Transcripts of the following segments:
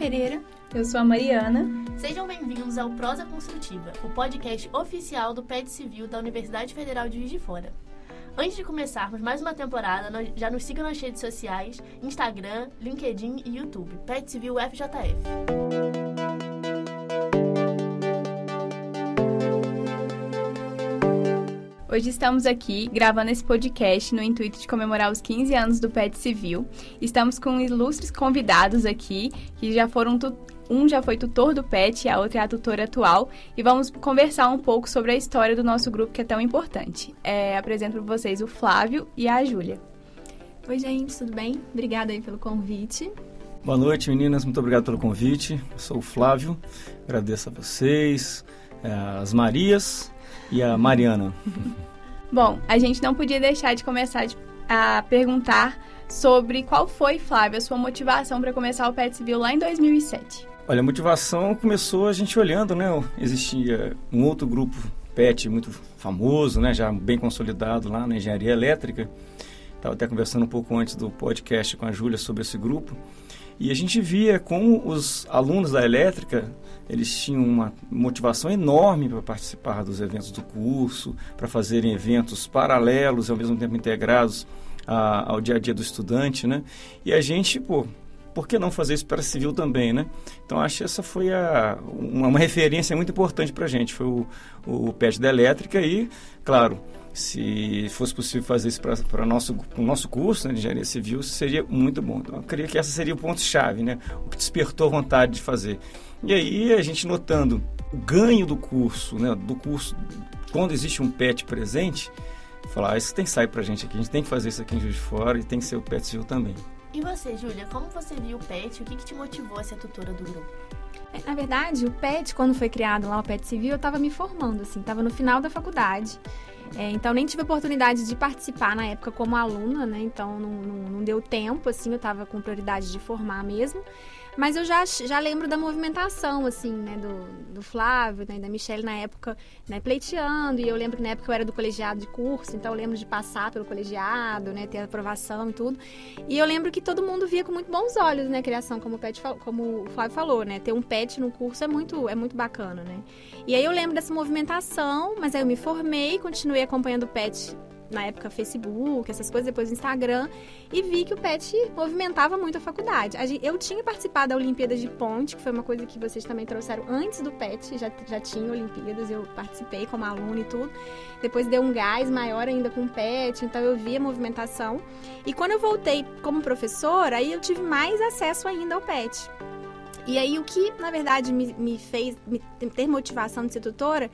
Pereira. Eu sou a Mariana. Sejam bem-vindos ao Prosa Construtiva, o podcast oficial do PET Civil da Universidade Federal de Juiz de Fora. Antes de começarmos mais uma temporada, já nos sigam nas redes sociais, Instagram, LinkedIn e YouTube, PET Civil FJF. Hoje estamos aqui gravando esse podcast no intuito de comemorar os 15 anos do PET Civil. Estamos com ilustres convidados aqui, que já foram um já foi tutor do PET e a outra é a tutora atual. E vamos conversar um pouco sobre a história do nosso grupo que é tão importante. É, apresento para vocês o Flávio e a Júlia. Oi, gente, tudo bem? Obrigada aí pelo convite. Boa noite, meninas. Muito obrigado pelo convite. Eu sou o Flávio. Agradeço a vocês, é, as Marias e a Mariana. Bom, a gente não podia deixar de começar a perguntar sobre qual foi, Flávia, a sua motivação para começar o Pet Civil lá em 2007. Olha, a motivação começou a gente olhando, né? Existia um outro grupo PET muito famoso, né? Já bem consolidado lá na engenharia elétrica. Estava até conversando um pouco antes do podcast com a Júlia sobre esse grupo. E a gente via como os alunos da elétrica, eles tinham uma motivação enorme para participar dos eventos do curso, para fazerem eventos paralelos e ao mesmo tempo integrados a, ao dia a dia do estudante, né? E a gente, pô, por que não fazer isso para civil também, né? Então acho que essa foi a, uma, uma referência muito importante para a gente, foi o, o PET da elétrica e, claro, se fosse possível fazer isso para o nosso, nosso curso né, de engenharia civil, seria muito bom. Então, eu creio que essa seria o ponto-chave, né? O que despertou vontade de fazer. E aí, a gente notando o ganho do curso, né? Do curso, quando existe um PET presente, falar, ah, isso tem que sair para a gente aqui, a gente tem que fazer isso aqui em Juiz de Fora e tem que ser o PET civil também. E você, Júlia, como você viu o PET? O que, que te motivou a ser tutora do grupo? É, na verdade, o PET, quando foi criado lá, o PET Civil, eu estava me formando, assim, estava no final da faculdade. É, então nem tive oportunidade de participar na época como aluna, né? Então não, não, não deu tempo, assim, eu estava com prioridade de formar mesmo. Mas eu já, já lembro da movimentação, assim, né, do, do Flávio, né, da Michelle na época, né, pleiteando. E eu lembro que na época eu era do colegiado de curso, então eu lembro de passar pelo colegiado, né, ter aprovação e tudo. E eu lembro que todo mundo via com muito bons olhos, né, a criação, como o, Pet, como o Flávio falou, né, ter um pet no curso é muito, é muito bacana, né. E aí eu lembro dessa movimentação, mas aí eu me formei, continuei acompanhando o pet na época Facebook, essas coisas, depois Instagram, e vi que o PET movimentava muito a faculdade. Eu tinha participado da Olimpíada de Ponte, que foi uma coisa que vocês também trouxeram antes do PET, já, já tinha Olimpíadas, eu participei como aluna e tudo. Depois deu um gás maior ainda com o PET, então eu vi a movimentação. E quando eu voltei como professora, aí eu tive mais acesso ainda ao PET. E aí o que, na verdade, me, me fez me, ter motivação de ser tutora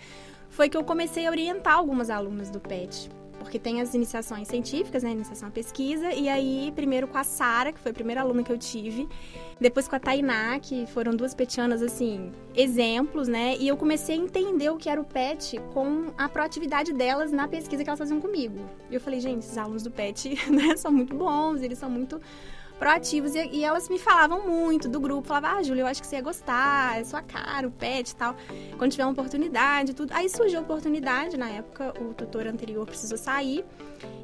foi que eu comecei a orientar algumas alunas do PET porque tem as iniciações científicas, né, iniciação à pesquisa, e aí primeiro com a Sara, que foi a primeira aluna que eu tive, depois com a Tainá, que foram duas petianas, assim, exemplos, né, e eu comecei a entender o que era o PET com a proatividade delas na pesquisa que elas faziam comigo. E eu falei, gente, esses alunos do PET, né, são muito bons, eles são muito proativos. E, e, elas me falavam muito do grupo. Falavam, ah, Júlia, eu acho que você ia gostar, é sua cara, o pet e tal. Quando tiver uma oportunidade, tudo. Aí surgiu a oportunidade, na época o tutor anterior precisou sair.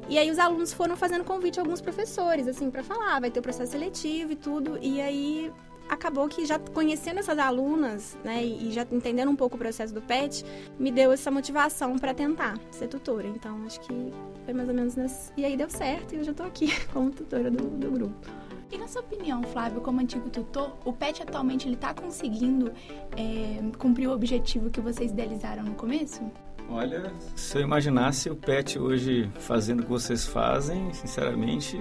E aí os alunos foram fazendo convite a alguns professores, assim, para falar, vai ter o processo seletivo e tudo. E aí acabou que já conhecendo essas alunas, né, e já entendendo um pouco o processo do PET, me deu essa motivação para tentar ser tutora. Então, acho que foi mais ou menos nesse... E aí deu certo e eu já estou aqui como tutora do, do grupo. E na sua opinião, Flávio, como antigo tutor, o PET atualmente ele está conseguindo é, cumprir o objetivo que vocês idealizaram no começo? Olha, se eu imaginasse o PET hoje fazendo o que vocês fazem, sinceramente,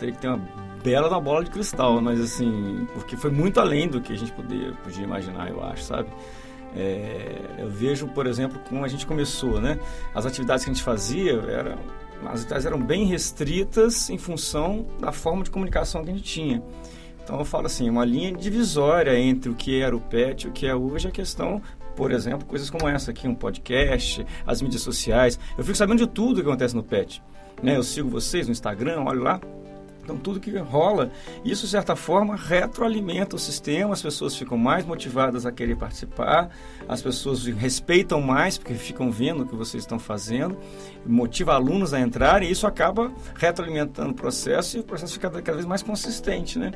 teria que ter uma bela da bola de cristal, mas assim, porque foi muito além do que a gente podia, podia imaginar, eu acho, sabe? É, eu vejo, por exemplo, como a gente começou, né? As atividades que a gente fazia eram as atividades eram bem restritas em função da forma de comunicação que a gente tinha. Então eu falo assim, uma linha divisória entre o que era o PET e o que é hoje a questão, por exemplo, coisas como essa aqui, um podcast, as mídias sociais. Eu fico sabendo de tudo que acontece no PET. Né? Eu sigo vocês no Instagram, olho lá, então, tudo que rola, isso de certa forma retroalimenta o sistema, as pessoas ficam mais motivadas a querer participar, as pessoas respeitam mais porque ficam vendo o que vocês estão fazendo, motiva alunos a entrarem e isso acaba retroalimentando o processo e o processo fica cada vez mais consistente, né?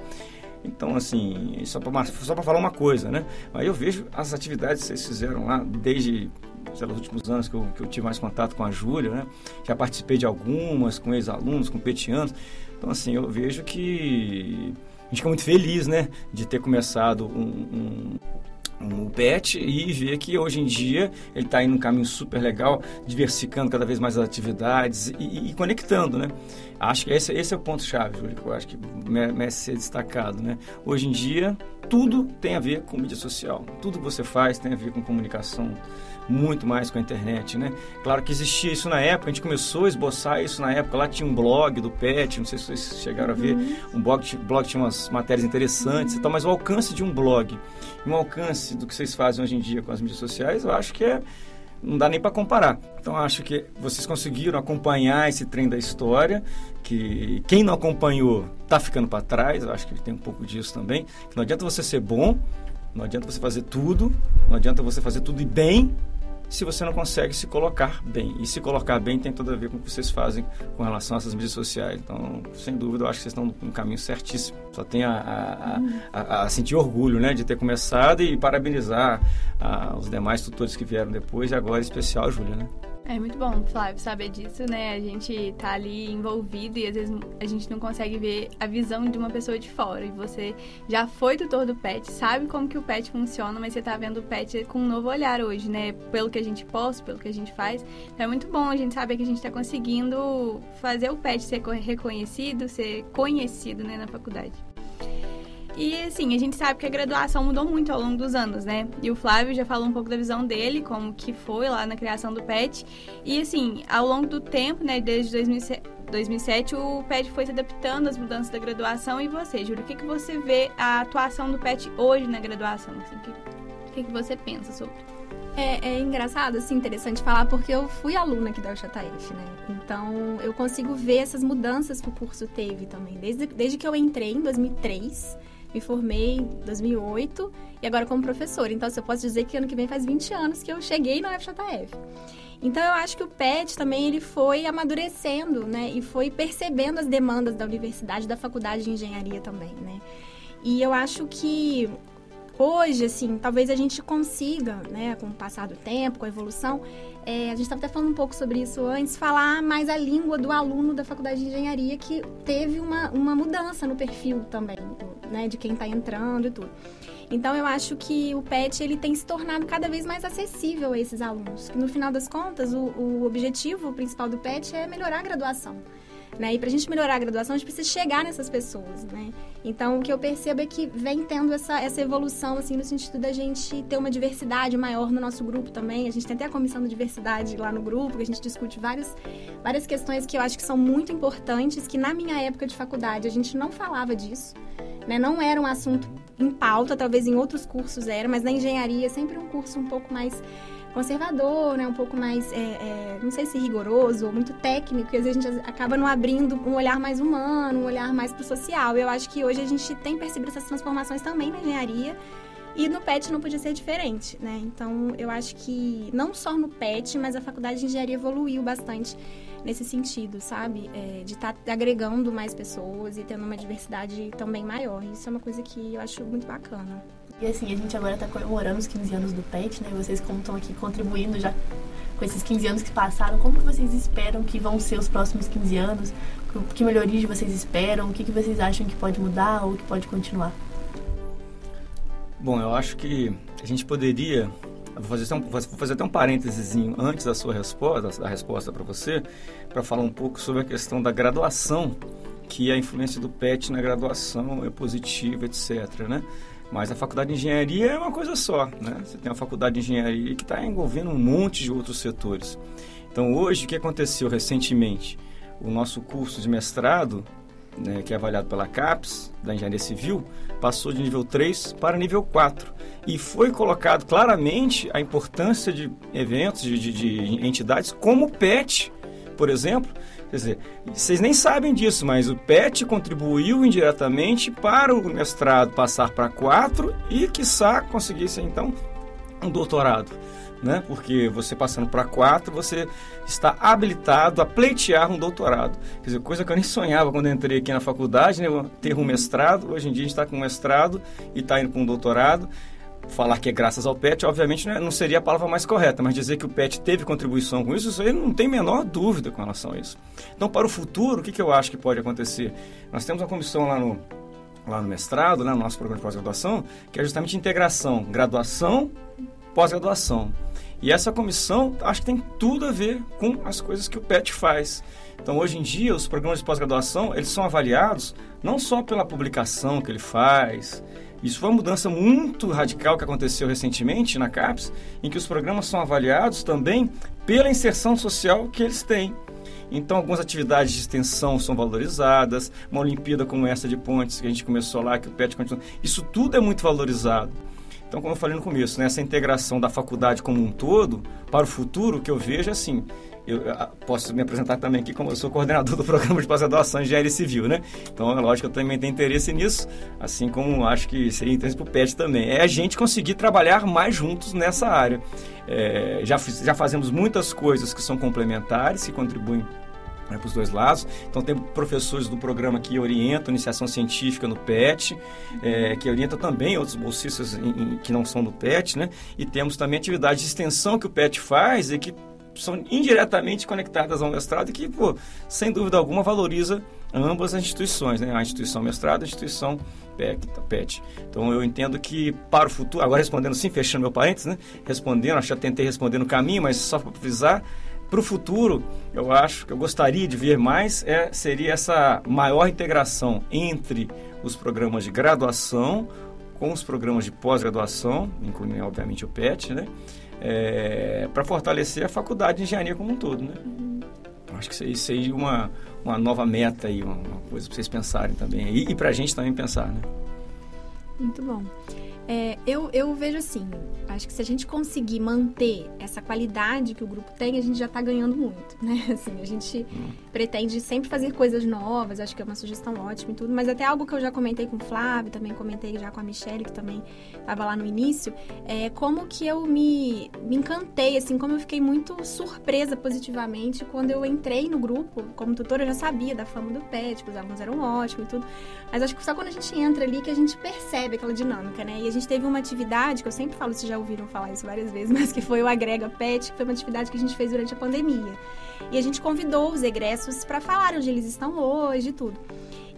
Então, assim, só para falar uma coisa, né? Aí eu vejo as atividades que vocês fizeram lá desde os últimos anos que eu, que eu tive mais contato com a Júlia, né? Já participei de algumas, com ex-alunos, com petianos. Então, assim, eu vejo que a gente fica muito feliz, né? De ter começado um, um, um PET e ver que hoje em dia ele está indo um caminho super legal, diversificando cada vez mais as atividades e, e conectando, né? Acho que esse, esse é o ponto-chave, Júlio, que eu acho que merece ser destacado, né? Hoje em dia, tudo tem a ver com mídia social. Tudo que você faz tem a ver com comunicação muito mais com a internet, né? Claro que existia isso na época, a gente começou a esboçar isso na época, lá tinha um blog do PET, não sei se vocês chegaram uhum. a ver, uhum. um blog, blog tinha umas matérias interessantes e tal, mas o alcance de um blog e um alcance do que vocês fazem hoje em dia com as mídias sociais, eu acho que é não dá nem para comparar. Então acho que vocês conseguiram acompanhar esse trem da história, que quem não acompanhou está ficando para trás, eu acho que tem um pouco disso também. Não adianta você ser bom, não adianta você fazer tudo, não adianta você fazer tudo e bem, se você não consegue se colocar bem. E se colocar bem tem tudo a ver com o que vocês fazem com relação a essas mídias sociais. Então, sem dúvida, eu acho que vocês estão no caminho certíssimo. Só tenho a, a, a, a sentir orgulho né, de ter começado e parabenizar os demais tutores que vieram depois, e agora em especial a Júlia. Né? É muito bom, Flávio, saber disso, né? A gente tá ali envolvido e às vezes a gente não consegue ver a visão de uma pessoa de fora. E você já foi tutor do PET, sabe como que o PET funciona, mas você tá vendo o PET com um novo olhar hoje, né? Pelo que a gente posta, pelo que a gente faz. Então é muito bom a gente saber que a gente tá conseguindo fazer o PET ser reconhecido, ser conhecido, né, na faculdade. E assim, a gente sabe que a graduação mudou muito ao longo dos anos, né? E o Flávio já falou um pouco da visão dele, como que foi lá na criação do PET. E assim, ao longo do tempo, né, desde 2007, o PET foi se adaptando às mudanças da graduação. E você, Júlio, o que, que você vê a atuação do PET hoje na graduação? Assim, o que, que, que você pensa sobre? É, é, engraçado, assim, interessante falar, porque eu fui aluna aqui da UJF, né? Então, eu consigo ver essas mudanças que o curso teve também. Desde, desde que eu entrei em 2003, me formei em 2008 e agora como professora. Então, assim, eu posso dizer que ano que vem faz 20 anos que eu cheguei na UFJF. Então, eu acho que o PET também ele foi amadurecendo, né? E foi percebendo as demandas da universidade, da faculdade de engenharia também, né? E eu acho que hoje, assim, talvez a gente consiga, né, com o passar do tempo, com a evolução, é, a gente estava até falando um pouco sobre isso antes, falar mais a língua do aluno da faculdade de engenharia que teve uma, uma mudança no perfil também, né, de quem está entrando e tudo. Então eu acho que o PET ele tem se tornado cada vez mais acessível a esses alunos. No final das contas, o, o objetivo principal do PET é melhorar a graduação. Né? E para a gente melhorar a graduação, a gente precisa chegar nessas pessoas, né? Então, o que eu percebo é que vem tendo essa, essa evolução, assim, no sentido da gente ter uma diversidade maior no nosso grupo também. A gente tem até a comissão de diversidade lá no grupo, que a gente discute várias, várias questões que eu acho que são muito importantes, que na minha época de faculdade a gente não falava disso, né? Não era um assunto em pauta, talvez em outros cursos era, mas na engenharia é sempre um curso um pouco mais conservador, né? Um pouco mais, é, é, não sei se rigoroso ou muito técnico, e às vezes a gente acaba não abrindo um olhar mais humano, um olhar mais pro social. Eu acho que hoje a gente tem percebido essas transformações também na engenharia, e no PET não podia ser diferente, né? Então, eu acho que não só no PET, mas a faculdade de engenharia evoluiu bastante nesse sentido, sabe? É, de estar tá agregando mais pessoas e tendo uma diversidade também maior. Isso é uma coisa que eu acho muito bacana. E assim, a gente agora está comemorando os 15 anos do PET, né? E vocês como estão aqui contribuindo já com esses 15 anos que passaram, como que vocês esperam que vão ser os próximos 15 anos? Que melhorias vocês esperam? O que, que vocês acham que pode mudar ou que pode continuar? Bom, eu acho que a gente poderia vou fazer, um, vou fazer até um parênteses antes da sua resposta, da resposta para você, para falar um pouco sobre a questão da graduação, que a influência do PET na graduação é positiva, etc. Né? Mas a faculdade de engenharia é uma coisa só, né? Você tem a faculdade de engenharia que está envolvendo um monte de outros setores. Então, hoje, o que aconteceu recentemente? O nosso curso de mestrado, né, que é avaliado pela CAPES, da Engenharia Civil, passou de nível 3 para nível 4. E foi colocado claramente a importância de eventos, de, de, de entidades como o PET, por exemplo, Quer dizer, vocês nem sabem disso, mas o PET contribuiu indiretamente para o mestrado passar para quatro e, quiçá, conseguisse então um doutorado. Né? Porque você passando para quatro, você está habilitado a pleitear um doutorado. Quer dizer, coisa que eu nem sonhava quando entrei aqui na faculdade, né? ter um mestrado. Hoje em dia a gente está com um mestrado e está indo para um doutorado falar que é graças ao PET, obviamente, né, não seria a palavra mais correta, mas dizer que o PET teve contribuição com isso, isso aí não tem menor dúvida com relação a isso. Então, para o futuro, o que, que eu acho que pode acontecer? Nós temos uma comissão lá no, lá no mestrado, né, no nosso programa de pós-graduação, que é justamente integração, graduação, pós-graduação. E essa comissão, acho que tem tudo a ver com as coisas que o PET faz. Então, hoje em dia, os programas de pós-graduação, eles são avaliados não só pela publicação que ele faz, isso foi uma mudança muito radical que aconteceu recentemente na CAPES, em que os programas são avaliados também pela inserção social que eles têm. Então, algumas atividades de extensão são valorizadas, uma Olimpíada como essa de Pontes, que a gente começou lá, que o PET continua. Isso tudo é muito valorizado. Então, como eu falei no começo, né, essa integração da faculdade como um todo, para o futuro, o que eu vejo é assim, eu posso me apresentar também aqui como eu sou coordenador do programa de pós-graduação em engenharia civil, né? Então, é lógico que eu também tenho interesse nisso, assim como acho que seria interesse para o PET também. É a gente conseguir trabalhar mais juntos nessa área. É, já, já fazemos muitas coisas que são complementares, que contribuem né, para os dois lados. Então, tem professores do programa que orientam iniciação científica no PET, é, que orientam também outros bolsistas em, em, que não são do PET, né? E temos também atividades de extensão que o PET faz e que são indiretamente conectadas ao mestrado e que, pô, sem dúvida alguma, valoriza ambas as instituições, né? A instituição mestrado a instituição PET. Então, eu entendo que para o futuro, agora respondendo sim, fechando meu parênteses, né? Respondendo, acho que já tentei responder no caminho, mas só para precisar, para o futuro, eu acho que eu gostaria de ver mais é, seria essa maior integração entre os programas de graduação com os programas de pós-graduação, incluindo, obviamente, o PET, né? É, para fortalecer a faculdade de engenharia como um todo, né? Acho que isso seria uma, uma nova meta aí, uma coisa para vocês pensarem também. E, e para a gente também pensar, né? Muito bom. É, eu, eu vejo assim, acho que se a gente conseguir manter essa qualidade que o grupo tem, a gente já está ganhando muito, né? Assim, a gente pretende sempre fazer coisas novas, acho que é uma sugestão ótima e tudo, mas até algo que eu já comentei com o Flávio, também comentei já com a Michelle, que também estava lá no início, é como que eu me, me encantei, assim, como eu fiquei muito surpresa positivamente quando eu entrei no grupo, como tutora, eu já sabia da fama do PET, que os alunos eram ótimos e tudo, mas acho que só quando a gente entra ali que a gente percebe aquela dinâmica, né? E a gente teve uma atividade, que eu sempre falo, vocês já ouviram falar isso várias vezes, mas que foi o Agrega Pet, que foi uma atividade que a gente fez durante a pandemia. E a gente convidou os egressos para falar onde eles estão hoje e tudo.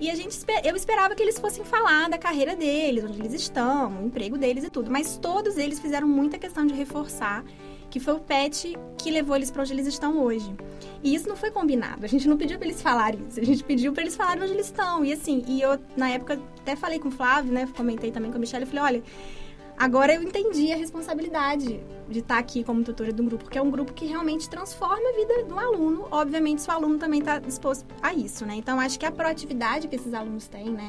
E a gente, eu esperava que eles fossem falar da carreira deles, onde eles estão, o emprego deles e tudo. Mas todos eles fizeram muita questão de reforçar que foi o pet que levou eles para onde eles estão hoje. E isso não foi combinado. A gente não pediu para eles falarem isso. A gente pediu para eles falarem onde eles estão. E assim, e eu na época até falei com o Flávio, né? Comentei também com a Michelle, eu falei, olha, Agora eu entendi a responsabilidade de estar aqui como tutora de um grupo, porque é um grupo que realmente transforma a vida do aluno. Obviamente, se o aluno também está disposto a isso, né? Então, acho que a proatividade que esses alunos têm, né?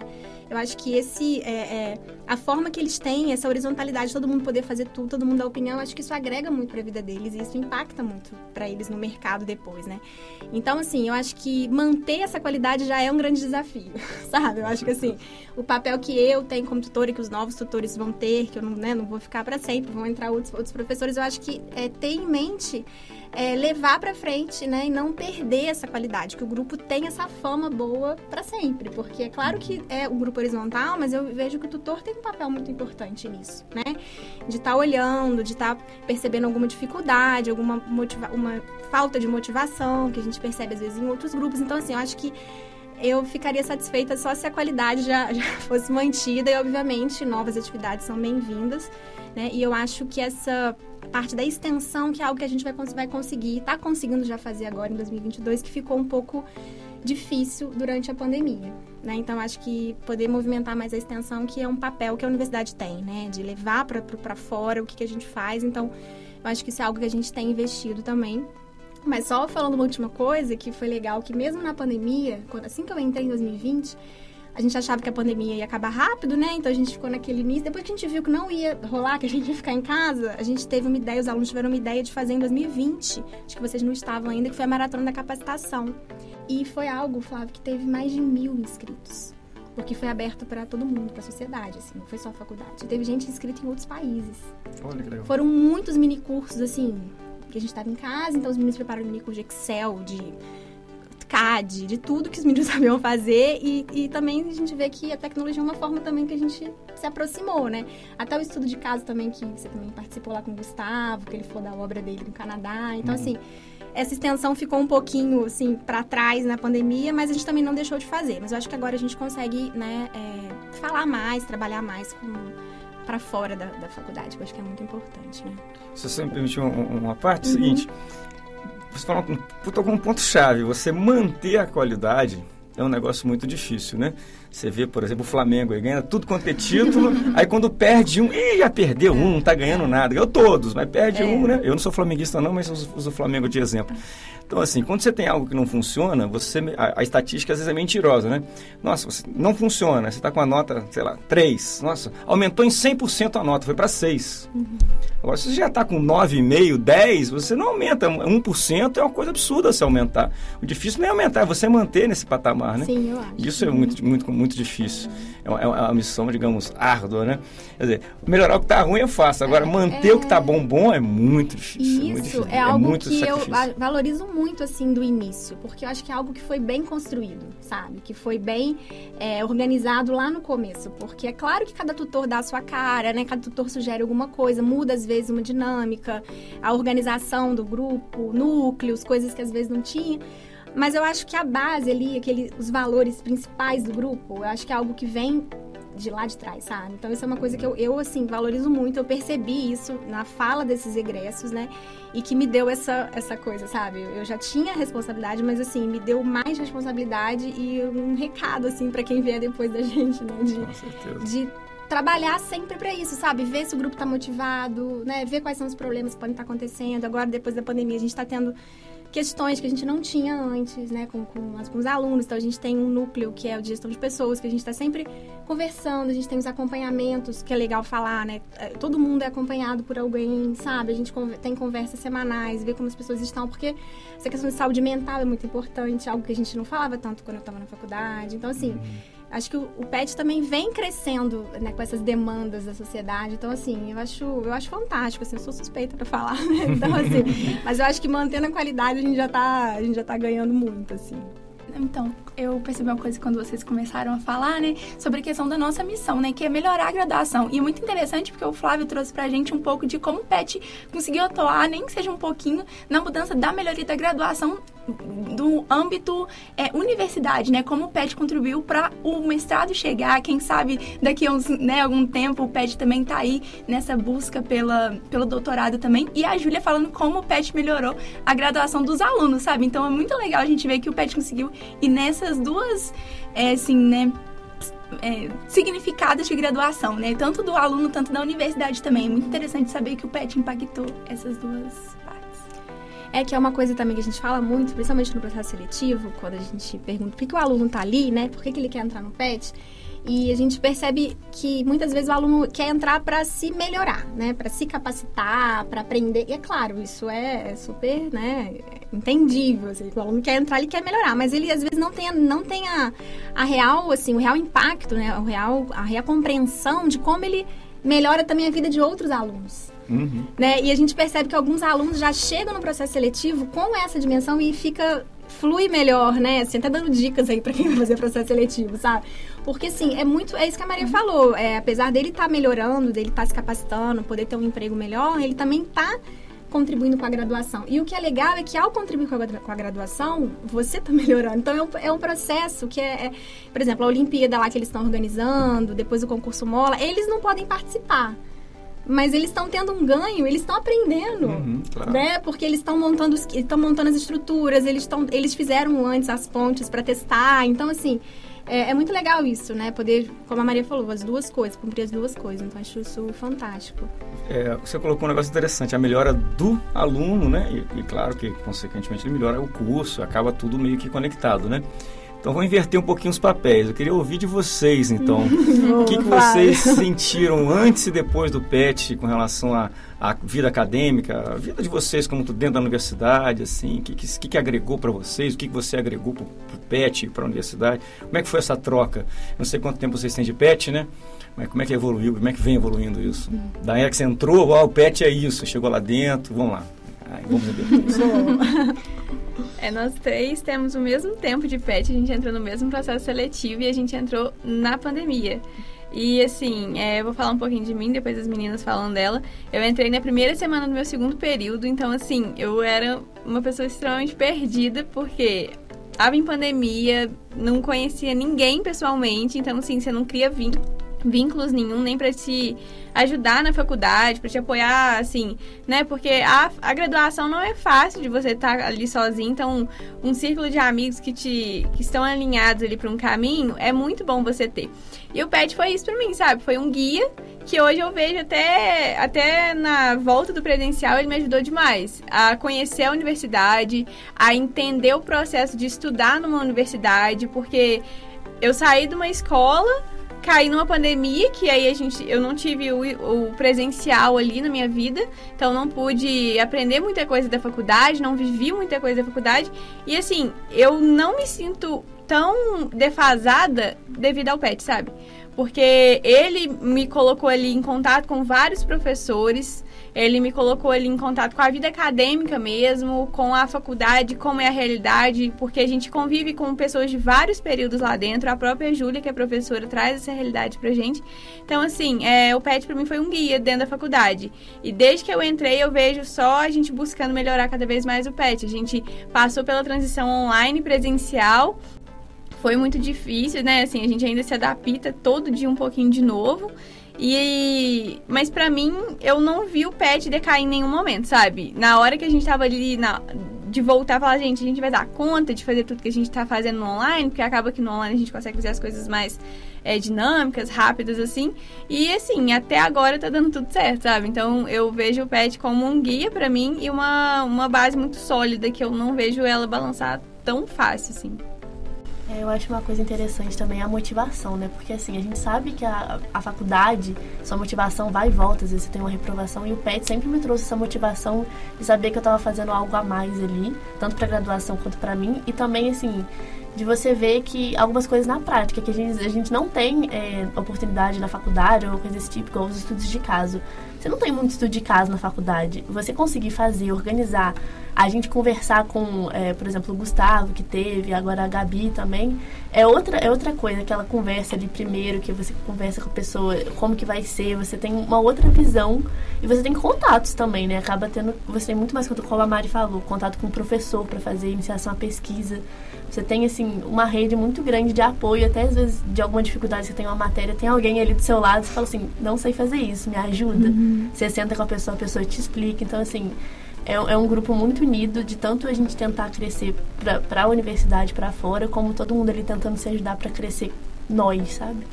Eu acho que esse, é, é, a forma que eles têm, essa horizontalidade, todo mundo poder fazer tudo, todo mundo dar opinião, acho que isso agrega muito para a vida deles e isso impacta muito para eles no mercado depois, né? Então, assim, eu acho que manter essa qualidade já é um grande desafio, sabe? Eu acho que, assim, o papel que eu tenho como tutora e que os novos tutores vão ter, que eu não né, não vou ficar para sempre, vão entrar outros, outros professores. Eu acho que é, ter em mente é, levar para frente, né, e não perder essa qualidade, que o grupo tem essa fama boa para sempre, porque é claro que é um grupo horizontal, mas eu vejo que o tutor tem um papel muito importante nisso, né, de estar tá olhando, de estar tá percebendo alguma dificuldade, alguma motiva uma falta de motivação que a gente percebe às vezes em outros grupos. Então, assim, eu acho que eu ficaria satisfeita só se a qualidade já, já fosse mantida e, obviamente, novas atividades são bem-vindas. Né? E eu acho que essa parte da extensão, que é algo que a gente vai, vai conseguir, está conseguindo já fazer agora em 2022, que ficou um pouco difícil durante a pandemia. Né? Então, acho que poder movimentar mais a extensão, que é um papel que a universidade tem, né? de levar para fora o que, que a gente faz. Então, eu acho que isso é algo que a gente tem investido também. Mas só falando uma última coisa que foi legal, que mesmo na pandemia, assim que eu entrei em 2020, a gente achava que a pandemia ia acabar rápido, né? Então a gente ficou naquele início. Depois que a gente viu que não ia rolar, que a gente ia ficar em casa, a gente teve uma ideia, os alunos tiveram uma ideia de fazer em 2020, acho que vocês não estavam ainda, que foi a Maratona da Capacitação. E foi algo, Flávio, que teve mais de mil inscritos. porque foi aberto para todo mundo, para a sociedade, assim, não foi só a faculdade. Teve gente inscrita em outros países. Olha que legal. Foram muitos mini cursos, assim, que a gente estava em casa, então os meninos prepararam mini curso de Excel, de CAD, de tudo que os meninos sabiam fazer e, e também a gente vê que a tecnologia é uma forma também que a gente se aproximou, né? Até o estudo de caso também, que você também participou lá com o Gustavo, que ele falou da obra dele no Canadá. Então, uhum. assim, essa extensão ficou um pouquinho, assim, para trás na pandemia, mas a gente também não deixou de fazer. Mas eu acho que agora a gente consegue, né, é, falar mais, trabalhar mais com para fora da, da, faculdade, que eu acho que é muito importante, né? Se você me permitir uma parte, uhum. seguinte, você falou, tocou um ponto-chave, você manter a qualidade é um negócio muito difícil, né? Você vê, por exemplo, o Flamengo, ele ganha tudo quanto é título, aí quando perde um, ih, já perdeu um, não tá ganhando nada. Ganhou todos, mas perde é. um, né? Eu não sou flamenguista não, mas uso, uso o Flamengo de exemplo. Então, assim, quando você tem algo que não funciona, você a, a estatística às vezes é mentirosa, né? Nossa, não funciona, você está com a nota, sei lá, 3. Nossa, aumentou em 100% a nota, foi para 6. Uhum. Agora, se você já está com 9,5, 10, você não aumenta. 1% é uma coisa absurda se aumentar. O difícil não é aumentar, é você manter nesse patamar, né? Sim, eu acho. Isso é muito, muito, muito difícil. É uma, é uma missão, digamos, árdua, né? Quer dizer, melhorar o que está ruim é fácil. Agora, manter é... o que está bom, bom é muito difícil. Isso, é, muito difícil. é algo que eu valorizo muito, assim, do início. Porque eu acho que é algo que foi bem construído, sabe? Que foi bem é, organizado lá no começo. Porque é claro que cada tutor dá a sua cara, né? Cada tutor sugere alguma coisa, muda às vezes vezes uma dinâmica, a organização do grupo, núcleos, coisas que às vezes não tinha. Mas eu acho que a base ali, aquele, os valores principais do grupo, eu acho que é algo que vem de lá de trás, sabe? Então isso é uma coisa que eu, eu assim, valorizo muito. Eu percebi isso na fala desses egressos, né? E que me deu essa, essa coisa, sabe? Eu já tinha responsabilidade, mas assim, me deu mais responsabilidade e um recado, assim, para quem vier depois da gente, né? De, Com certeza. de trabalhar sempre para isso, sabe? Ver se o grupo está motivado, né? Ver quais são os problemas que podem estar tá acontecendo. Agora, depois da pandemia, a gente está tendo questões que a gente não tinha antes, né, com, com, com, os alunos. Então, a gente tem um núcleo que é o de gestão de pessoas, que a gente está sempre conversando, a gente tem os acompanhamentos, que é legal falar, né? É, todo mundo é acompanhado por alguém, sabe? A gente tem conversas semanais, ver como as pessoas estão, porque essa questão de saúde mental é muito importante, algo que a gente não falava tanto quando eu estava na faculdade. Então, assim. Uhum acho que o, o PET também vem crescendo né, com essas demandas da sociedade. Então, assim, eu acho, eu acho fantástico. Assim, eu sou suspeita para falar, né? Então, assim, mas eu acho que mantendo a qualidade a gente já tá, a gente já tá ganhando muito, assim. Então, eu percebi uma coisa quando vocês começaram a falar, né, sobre a questão da nossa missão, né, que é melhorar a graduação. E muito interessante porque o Flávio trouxe pra gente um pouco de como o PET conseguiu atuar, nem que seja um pouquinho, na mudança da melhoria da graduação do âmbito é, universidade, né? Como o PET contribuiu para o mestrado chegar, quem sabe daqui a uns, né, algum tempo o PET também está aí nessa busca pela, pelo doutorado também. E a Júlia falando como o PET melhorou a graduação dos alunos, sabe? Então é muito legal a gente ver que o PET conseguiu ir nessas duas, é, assim, né? É, significados de graduação, né? Tanto do aluno, tanto da universidade também. É muito interessante saber que o PET impactou essas duas é que é uma coisa também que a gente fala muito, principalmente no processo seletivo, quando a gente pergunta por que, o aluno está ali, né? Por que, que ele quer entrar no PET? E a gente percebe que muitas vezes o aluno quer entrar para se melhorar, né? Para se capacitar, para aprender. E é claro, isso é super, né? Entendível. Assim, o aluno quer entrar, ele quer melhorar, mas ele às vezes não tem, não tem a, a real, assim, o real impacto, né? O real, a real compreensão de como ele melhora também a vida de outros alunos. Uhum. Né? E a gente percebe que alguns alunos já chegam no processo seletivo com essa dimensão e fica flui melhor, né? Assim, até dando dicas aí para quem vai fazer processo seletivo, sabe? Porque, assim, é muito... É isso que a Maria falou. É, apesar dele estar tá melhorando, dele estar tá se capacitando, poder ter um emprego melhor, ele também está contribuindo com a graduação. E o que é legal é que ao contribuir com a, com a graduação, você está melhorando. Então, é um, é um, processo que é, é, Por exemplo, a Olimpíada lá que eles estão organizando, depois o concurso Mola, eles não podem participar mas eles estão tendo um ganho, eles estão aprendendo, uhum, claro. né? Porque eles estão montando, estão montando as estruturas, eles estão, eles fizeram antes as pontes para testar, então assim é, é, muito legal isso, né? Poder, como a Maria falou, as duas coisas, cumprir as duas coisas. Então acho isso fantástico. É, você colocou um negócio interessante, a melhora do aluno, né? E, e claro que consequentemente ele melhora o curso, acaba tudo meio que conectado, né? Então vou inverter um pouquinho os papéis. Eu queria ouvir de vocês, então. o que, que vocês sentiram antes e depois do PET com relação à, à vida acadêmica, a vida de vocês como dentro da universidade, assim, o que, que, que, agregou para vocês, o que, que você agregou para o PET, para a universidade? Como é que foi essa troca? Não sei quanto tempo vocês têm de PET, né? Mas como é que evoluiu? Como é que vem evoluindo isso? Hum. Da era que você entrou, ó, o PET é isso, chegou lá dentro, vamos lá. Ai, vamos ver isso. É, nós três temos o mesmo tempo de PET, a gente entrou no mesmo processo seletivo e a gente entrou na pandemia. E assim, é, eu vou falar um pouquinho de mim, depois as meninas falam dela. Eu entrei na primeira semana do meu segundo período, então assim, eu era uma pessoa extremamente perdida, porque estava em pandemia, não conhecia ninguém pessoalmente, então assim, você não cria vínculos nenhum, nem para te ajudar na faculdade, para te apoiar, assim, né? Porque a, a graduação não é fácil de você estar tá ali sozinho, então um círculo de amigos que te que estão alinhados ali para um caminho é muito bom você ter. E o PET foi isso para mim, sabe? Foi um guia que hoje eu vejo até até na volta do presencial ele me ajudou demais a conhecer a universidade, a entender o processo de estudar numa universidade, porque eu saí de uma escola caí numa pandemia que aí a gente eu não tive o, o, presencial ali na minha vida, então não pude aprender muita coisa da faculdade, não vivi muita coisa da faculdade e assim, eu não me sinto tão defasada devido ao PET, sabe? Porque ele me colocou ali em contato com vários professores, ele me colocou ali em contato com a vida acadêmica mesmo, com a faculdade, como é a realidade, porque a gente convive com pessoas de vários períodos lá dentro. A própria Júlia, que é professora, traz essa realidade pra gente. Então, assim, é, o PET para mim foi um guia dentro da faculdade. E desde que eu entrei, eu vejo só a gente buscando melhorar cada vez mais o PET. A gente passou pela transição online presencial foi muito difícil, né? Assim, a gente ainda se adapta todo dia um pouquinho de novo. E mas para mim eu não vi o pet decair em nenhum momento, sabe? Na hora que a gente tava ali na de voltar falar, gente, a gente vai dar conta de fazer tudo que a gente tá fazendo no online, porque acaba que no online a gente consegue fazer as coisas mais é, dinâmicas, rápidas, assim. E assim, até agora tá dando tudo certo, sabe? Então eu vejo o pet como um guia para mim e uma, uma base muito sólida que eu não vejo ela balançar tão fácil, assim. É, eu acho uma coisa interessante também a motivação, né? Porque assim, a gente sabe que a, a faculdade, sua motivação vai e volta, às vezes você tem uma reprovação, e o PET sempre me trouxe essa motivação de saber que eu estava fazendo algo a mais ali, tanto para graduação quanto para mim, e também assim, de você ver que algumas coisas na prática, que a gente, a gente não tem é, oportunidade na faculdade ou coisa desse tipo, igual os estudos de caso. Você não tem muito estudo de caso na faculdade. Você conseguir fazer, organizar, a gente conversar com, é, por exemplo, o Gustavo, que teve, agora a Gabi também, é outra, é outra coisa, aquela conversa ali primeiro, que você conversa com a pessoa, como que vai ser, você tem uma outra visão e você tem contatos também, né? Acaba tendo, você tem muito mais contato, como a Mari falou, contato com o professor para fazer iniciação à pesquisa. Você tem, assim, uma rede muito grande de apoio, até às vezes de alguma dificuldade, você tem uma matéria, tem alguém ali do seu lado, você fala assim, não sei fazer isso, me ajuda. Uhum. Você senta com a pessoa, a pessoa te explica. Então, assim, é, é um grupo muito unido de tanto a gente tentar crescer para a universidade, para fora, como todo mundo ali tentando se ajudar para crescer nós, sabe?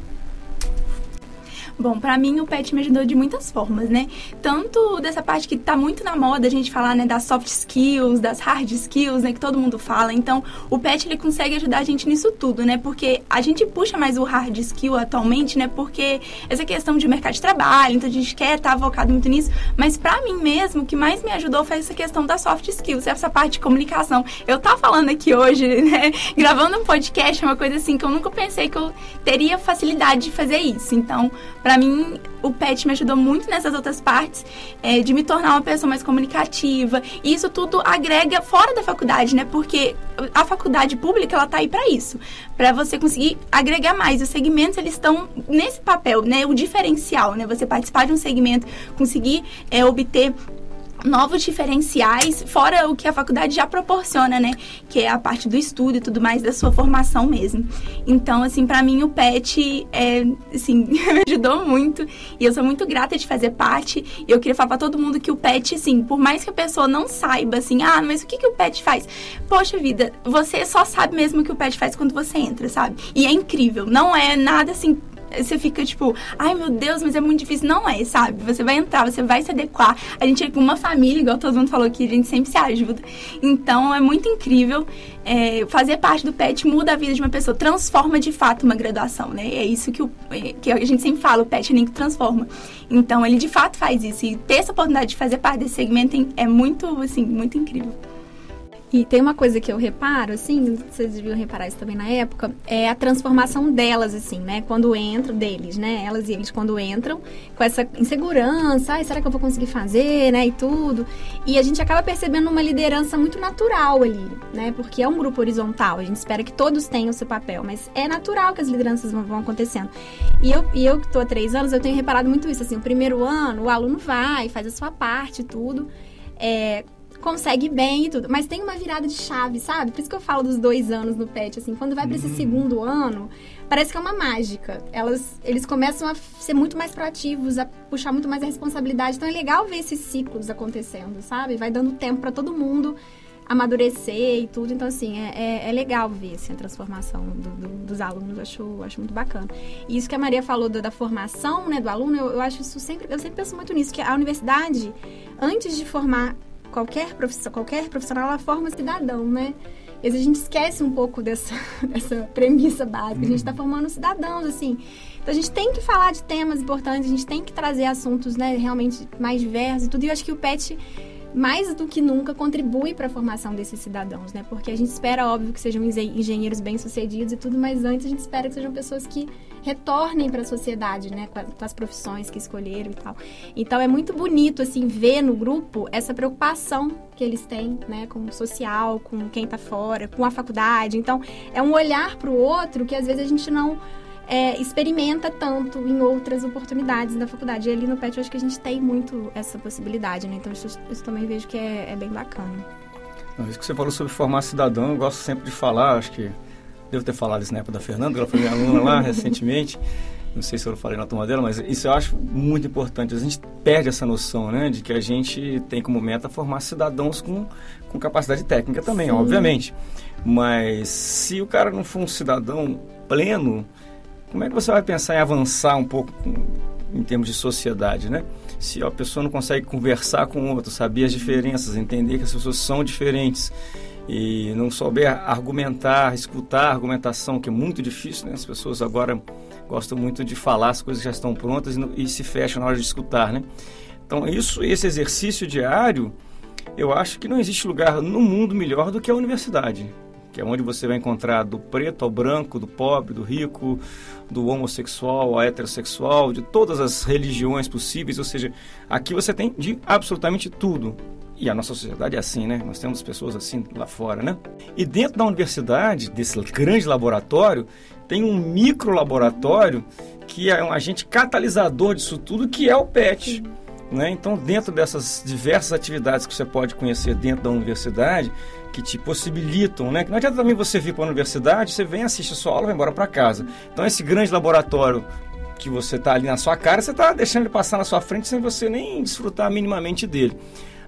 Bom, para mim o PET me ajudou de muitas formas, né? Tanto dessa parte que tá muito na moda a gente falar, né, das soft skills, das hard skills, né, que todo mundo fala. Então, o PET ele consegue ajudar a gente nisso tudo, né? Porque a gente puxa mais o hard skill atualmente, né? Porque essa questão de mercado de trabalho, então a gente quer estar tá focado muito nisso, mas para mim mesmo, o que mais me ajudou foi essa questão das soft skills, essa parte de comunicação. Eu tava falando aqui hoje, né, gravando um podcast, uma coisa assim que eu nunca pensei que eu teria facilidade de fazer isso. Então, para mim, o PET me ajudou muito nessas outras partes, é, de me tornar uma pessoa mais comunicativa. E isso tudo agrega fora da faculdade, né? Porque a faculdade pública, ela tá aí para isso. para você conseguir agregar mais. Os segmentos, eles estão nesse papel, né? O diferencial, né? Você participar de um segmento, conseguir é, obter novos diferenciais, fora o que a faculdade já proporciona, né? Que é a parte do estudo e tudo mais, da sua formação mesmo. Então, assim, para mim o PET, é, assim, me ajudou muito. E eu sou muito grata de fazer parte. E eu queria falar pra todo mundo que o PET, assim, por mais que a pessoa não saiba, assim, ah, mas o que, que o PET faz? Poxa vida, você só sabe mesmo o que o PET faz quando você entra, sabe? E é incrível. Não é nada, assim, você fica tipo, ai meu Deus, mas é muito difícil. Não é, sabe? Você vai entrar, você vai se adequar. A gente é uma família, igual todo mundo falou aqui, a gente sempre se ajuda. Então é muito incrível. É, fazer parte do PET muda a vida de uma pessoa, transforma de fato uma graduação, né? É isso que, o, é, que a gente sempre fala, o PET é nem que transforma. Então ele de fato faz isso. E ter essa oportunidade de fazer parte desse segmento é muito, assim, muito incrível. E tem uma coisa que eu reparo, assim, vocês deviam reparar isso também na época, é a transformação delas, assim, né? Quando entram, deles, né? Elas e eles, quando entram, com essa insegurança, ai, será que eu vou conseguir fazer, né? E tudo. E a gente acaba percebendo uma liderança muito natural ali, né? Porque é um grupo horizontal, a gente espera que todos tenham seu papel, mas é natural que as lideranças vão, vão acontecendo. E eu, e eu que estou há três anos, eu tenho reparado muito isso, assim, o primeiro ano, o aluno vai, faz a sua parte e tudo. É, consegue bem e tudo. Mas tem uma virada de chave, sabe? Por isso que eu falo dos dois anos no PET, assim. Quando vai para esse uhum. segundo ano, parece que é uma mágica. Elas, eles começam a ser muito mais proativos, a puxar muito mais a responsabilidade. Então é legal ver esses ciclos acontecendo, sabe? Vai dando tempo para todo mundo amadurecer e tudo. Então, assim, é, é, é legal ver assim, a transformação do, do, dos alunos. Acho, acho muito bacana. E isso que a Maria falou da, da formação né, do aluno, eu, eu acho isso sempre... Eu sempre penso muito nisso, que a universidade, antes de formar qualquer profissão, qualquer profissional, ela forma cidadão, né? E a gente esquece um pouco dessa, dessa premissa básica. A gente está formando cidadãos, assim. Então a gente tem que falar de temas importantes, a gente tem que trazer assuntos, né, realmente mais diversos e tudo. E eu acho que o PET mais do que nunca contribui para a formação desses cidadãos, né? Porque a gente espera, óbvio, que sejam engenheiros bem-sucedidos e tudo, mas antes a gente espera que sejam pessoas que retornem para a sociedade, né? Com, as profissões que escolheram e tal. Então é muito bonito, assim, ver no grupo essa preocupação que eles têm, né? Com o social, com quem está fora, com a faculdade. Então é um olhar para o outro que às vezes a gente não é, experimenta tanto em outras oportunidades da faculdade. E ali no PET eu acho que a gente tem muito essa possibilidade, né? Então isso, isso também vejo que é, é bem bacana. Isso que você falou sobre formar cidadão, eu gosto sempre de falar, acho que devo ter falado isso na época da Fernanda, ela foi minha aluna lá recentemente. Não sei se eu falei na turma dela, mas isso eu acho muito importante. A gente perde essa noção, né, de que a gente tem como meta formar cidadãos com, com capacidade técnica também, Sim. obviamente. Mas se o cara não for um cidadão pleno, como é que você vai pensar em avançar um pouco em termos de sociedade, né? Se a pessoa não consegue conversar com o outro, saber as diferenças, entender que as pessoas são diferentes e não souber argumentar, escutar a argumentação, que é muito difícil, né? As pessoas agora gostam muito de falar as coisas já estão prontas e se fecham na hora de escutar, né? Então, isso, esse exercício diário, eu acho que não existe lugar no mundo melhor do que a universidade que é onde você vai encontrar do preto ao branco, do pobre, do rico, do homossexual ao heterossexual, de todas as religiões possíveis, ou seja, aqui você tem de absolutamente tudo. E a nossa sociedade é assim, né? Nós temos pessoas assim lá fora, né? E dentro da universidade, desse grande laboratório, tem um micro laboratório que é um agente catalisador disso tudo, que é o PET. Né? Então, dentro dessas diversas atividades que você pode conhecer dentro da universidade, que te possibilitam, né? Que não adianta também você vir para a universidade, você vem, assiste a sua aula, vai embora para casa. Então, esse grande laboratório que você está ali na sua cara, você está deixando ele passar na sua frente sem você nem desfrutar minimamente dele.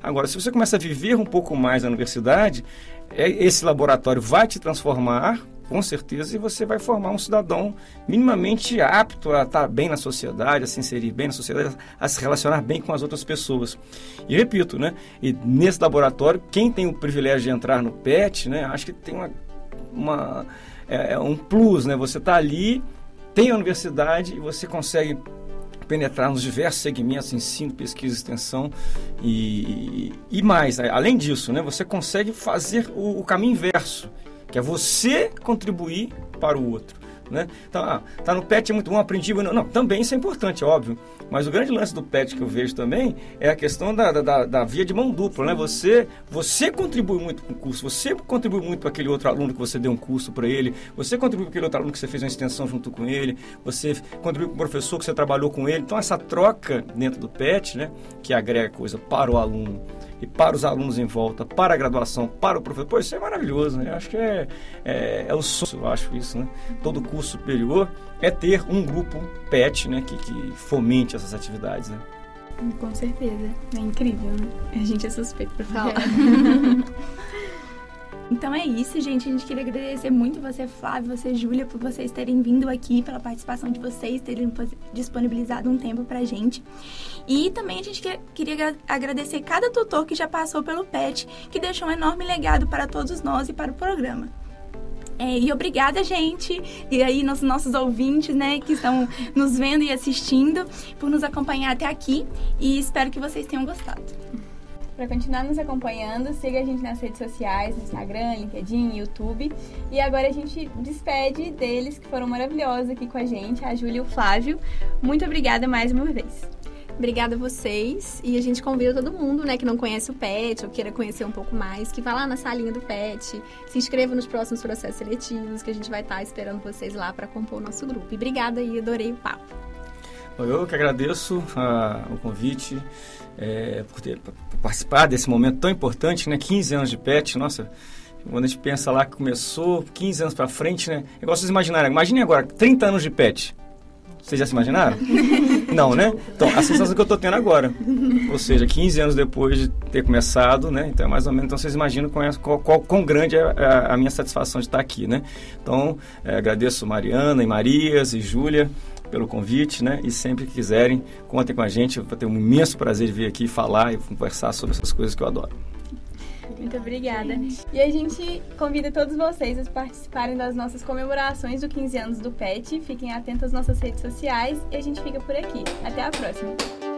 Agora, se você começa a viver um pouco mais na universidade, é, esse laboratório vai te transformar com certeza, e você vai formar um cidadão minimamente apto a estar bem na sociedade, a se inserir bem na sociedade, a se relacionar bem com as outras pessoas. E repito, né? E nesse laboratório, quem tem o privilégio de entrar no PET, né? Acho que tem uma, uma é, é um plus, né? Você está ali, tem a universidade e você consegue penetrar nos diversos segmentos, ensino, pesquisa, extensão e, e mais. Além disso, né, você consegue fazer o, o caminho inverso que é você contribuir para o outro. Né? Então, ah, tá no PET é muito bom, aprendi. Não, não, também isso é importante, óbvio. Mas o grande lance do PET que eu vejo também é a questão da, da, da via de mão dupla, né? Você, você contribui muito com o curso, você contribui muito para aquele outro aluno que você deu um curso para ele, você contribui para aquele outro aluno que você fez uma extensão junto com ele, você contribui para o professor que você trabalhou com ele. Então, essa troca dentro do PET, né? Que agrega coisa para o aluno e para os alunos em volta, para a graduação, para o professor. Pô, isso é maravilhoso, né? Eu acho que é, é, é o sonho, eu acho isso, né? Todo curso superior é ter um grupo PET, né? Que, que fomente essas atividades, né? Com certeza. É incrível, né? A gente é suspeito para falar. Então é isso, gente. A gente queria agradecer muito você, Flávio, você, Júlia, por vocês terem vindo aqui, pela participação de vocês, terem disponibilizado um tempo pra gente. E também a gente queria agradecer cada tutor que já passou pelo PET, que deixou um enorme legado para todos nós e para o programa. É, e obrigada, gente, e aí nos nossos ouvintes, né, que estão nos vendo e assistindo, por nos acompanhar até aqui. E espero que vocês tenham gostado. Para continuar nos acompanhando, siga a gente nas redes sociais, no Instagram, LinkedIn, YouTube. E agora a gente despede deles que foram maravilhosos aqui com a gente, a Júlia e o Flávio. Muito obrigada mais uma vez. Obrigada a vocês. E a gente convida todo mundo, né, que não conhece o PET ou queira conhecer um pouco mais, que vá lá na salinha do PET, se inscreva nos próximos processos seletivos, que a gente vai estar esperando vocês lá para compor o nosso grupo. E obrigada e adorei o papo. Eu que agradeço uh, o convite é, por, ter, por participar desse momento tão importante, né? 15 anos de PET, nossa, quando a gente pensa lá que começou 15 anos para frente, né? É igual vocês imaginarem, imaginem agora, 30 anos de PET. Vocês já se imaginaram? Não, né? Então, a sensação que eu estou tendo agora. Ou seja, 15 anos depois de ter começado, né? Então, é mais ou menos, então vocês imaginam qual, qual, qual, quão grande é a, a, minha satisfação de estar aqui, né? Então, é, agradeço Mariana e Marias e Júlia pelo convite, né? E sempre que quiserem, contem com a gente. Vou ter um imenso prazer de vir aqui falar e conversar sobre essas coisas que eu adoro. Muito obrigada. E a gente convida todos vocês a participarem das nossas comemorações do 15 anos do PET. Fiquem atentos às nossas redes sociais e a gente fica por aqui. Até a próxima.